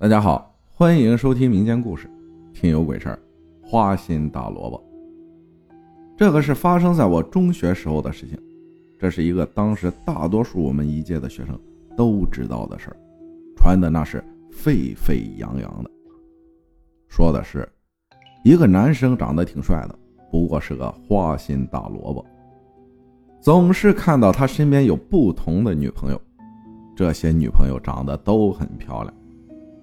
大家好，欢迎收听民间故事，听有鬼事儿。花心大萝卜，这个是发生在我中学时候的事情。这是一个当时大多数我们一届的学生都知道的事儿，传的那是沸沸扬扬的。说的是一个男生长得挺帅的，不过是个花心大萝卜，总是看到他身边有不同的女朋友，这些女朋友长得都很漂亮。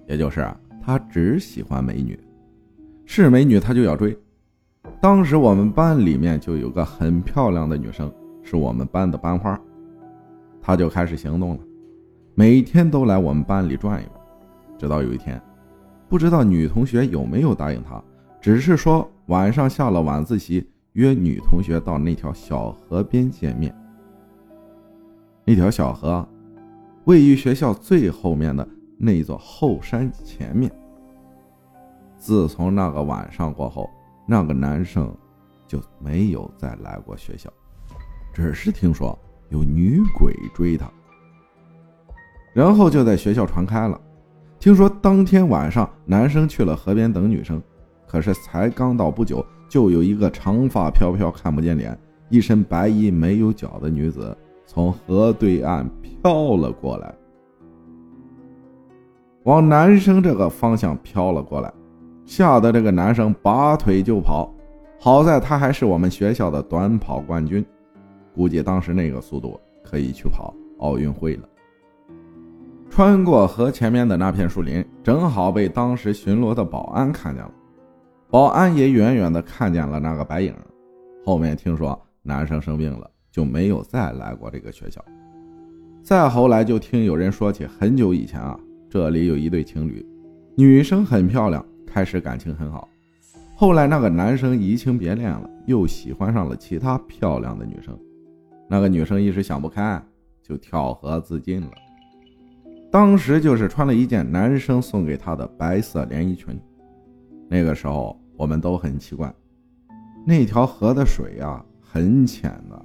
也就是他只喜欢美女，是美女他就要追。当时我们班里面就有个很漂亮的女生，是我们班的班花，他就开始行动了，每天都来我们班里转悠。直到有一天，不知道女同学有没有答应他，只是说晚上下了晚自习约女同学到那条小河边见面。那条小河位于学校最后面的。那座后山前面。自从那个晚上过后，那个男生就没有再来过学校，只是听说有女鬼追他，然后就在学校传开了。听说当天晚上，男生去了河边等女生，可是才刚到不久，就有一个长发飘飘、看不见脸、一身白衣没有脚的女子从河对岸飘了过来。往男生这个方向飘了过来，吓得这个男生拔腿就跑。好在他还是我们学校的短跑冠军，估计当时那个速度可以去跑奥运会了。穿过河前面的那片树林，正好被当时巡逻的保安看见了。保安也远远的看见了那个白影。后面听说男生生病了，就没有再来过这个学校。再后来就听有人说起很久以前啊。这里有一对情侣，女生很漂亮，开始感情很好。后来那个男生移情别恋了，又喜欢上了其他漂亮的女生。那个女生一时想不开，就跳河自尽了。当时就是穿了一件男生送给她的白色连衣裙。那个时候我们都很奇怪，那条河的水啊很浅的，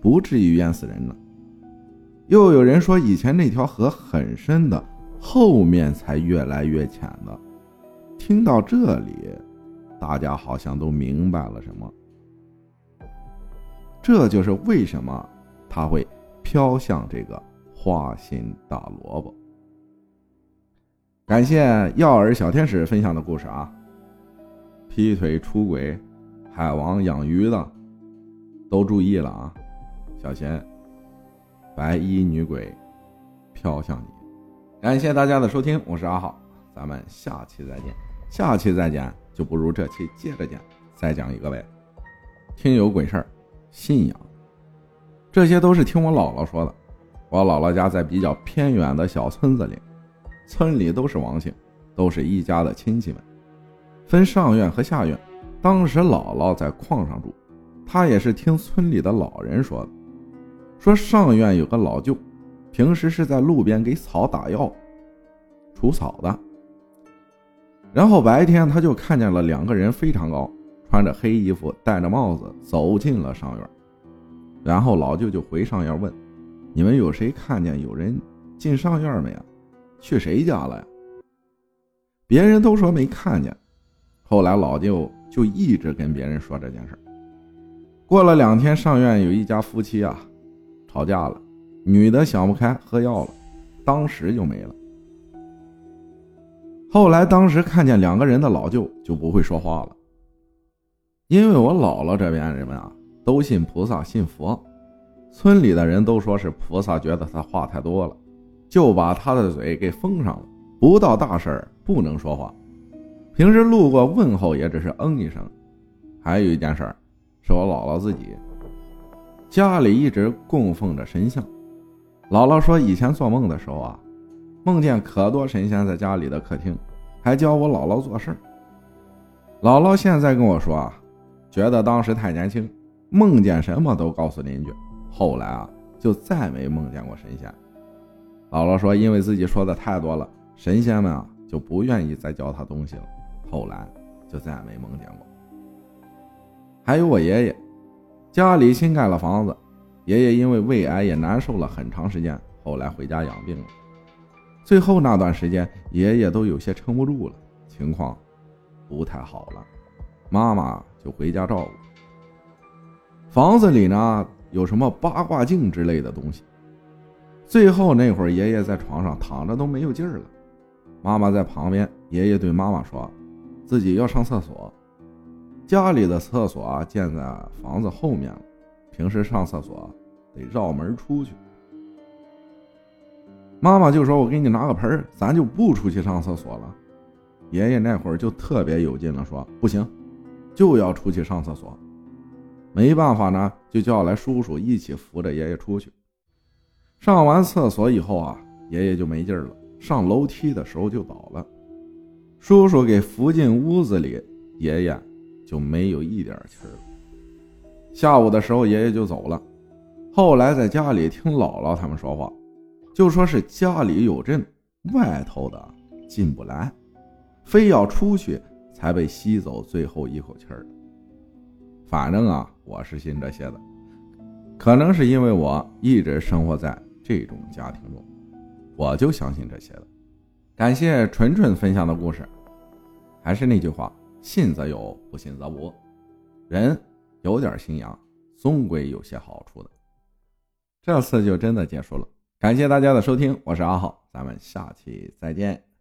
不至于淹死人呢。又有人说以前那条河很深的。后面才越来越浅的。听到这里，大家好像都明白了什么。这就是为什么他会飘向这个花心大萝卜。感谢药儿小天使分享的故事啊！劈腿出轨、海王养鱼的都注意了啊，小贤白衣女鬼飘向你。感谢大家的收听，我是阿浩，咱们下期再见。下期再见就不如这期接着讲，再讲一个呗。听有鬼事儿，信仰，这些都是听我姥姥说的。我姥姥家在比较偏远的小村子里，村里都是王姓，都是一家的亲戚们，分上院和下院。当时姥姥在矿上住，她也是听村里的老人说的，说上院有个老舅。平时是在路边给草打药、除草的。然后白天他就看见了两个人非常高，穿着黑衣服，戴着帽子，走进了上院。然后老舅就回上院问：“你们有谁看见有人进上院没呀？去谁家了呀？”别人都说没看见。后来老舅就一直跟别人说这件事。过了两天，上院有一家夫妻啊，吵架了。女的想不开，喝药了，当时就没了。后来，当时看见两个人的老舅就不会说话了，因为我姥姥这边人们啊都信菩萨，信佛，村里的人都说是菩萨觉得他话太多了，就把他的嘴给封上了，不到大事儿不能说话，平时路过问候也只是嗯一声。还有一件事儿，是我姥姥自己家里一直供奉着神像。姥姥说，以前做梦的时候啊，梦见可多神仙在家里的客厅，还教我姥姥做事姥姥现在跟我说啊，觉得当时太年轻，梦见什么都告诉邻居。后来啊，就再没梦见过神仙。姥姥说，因为自己说的太多了，神仙们啊就不愿意再教他东西了。后来就再没梦见过。还有我爷爷，家里新盖了房子。爷爷因为胃癌也难受了很长时间，后来回家养病了。最后那段时间，爷爷都有些撑不住了，情况不太好了，妈妈就回家照顾。房子里呢有什么八卦镜之类的东西。最后那会儿，爷爷在床上躺着都没有劲儿了，妈妈在旁边，爷爷对妈妈说：“自己要上厕所，家里的厕所啊建在房子后面了，平时上厕所得绕门出去。”妈妈就说：“我给你拿个盆咱就不出去上厕所了。”爷爷那会儿就特别有劲了，说：“不行，就要出去上厕所。”没办法呢，就叫来叔叔一起扶着爷爷出去。上完厕所以后啊，爷爷就没劲儿了，上楼梯的时候就倒了。叔叔给扶进屋子里，爷爷就没有一点气儿了。下午的时候，爷爷就走了。后来在家里听姥姥他们说话。就说是家里有阵，外头的进不来，非要出去才被吸走最后一口气儿。反正啊，我是信这些的，可能是因为我一直生活在这种家庭中，我就相信这些了。感谢纯纯分享的故事，还是那句话，信则有，不信则无。人有点心痒，总归有些好处的。这次就真的结束了。感谢大家的收听，我是阿浩，咱们下期再见。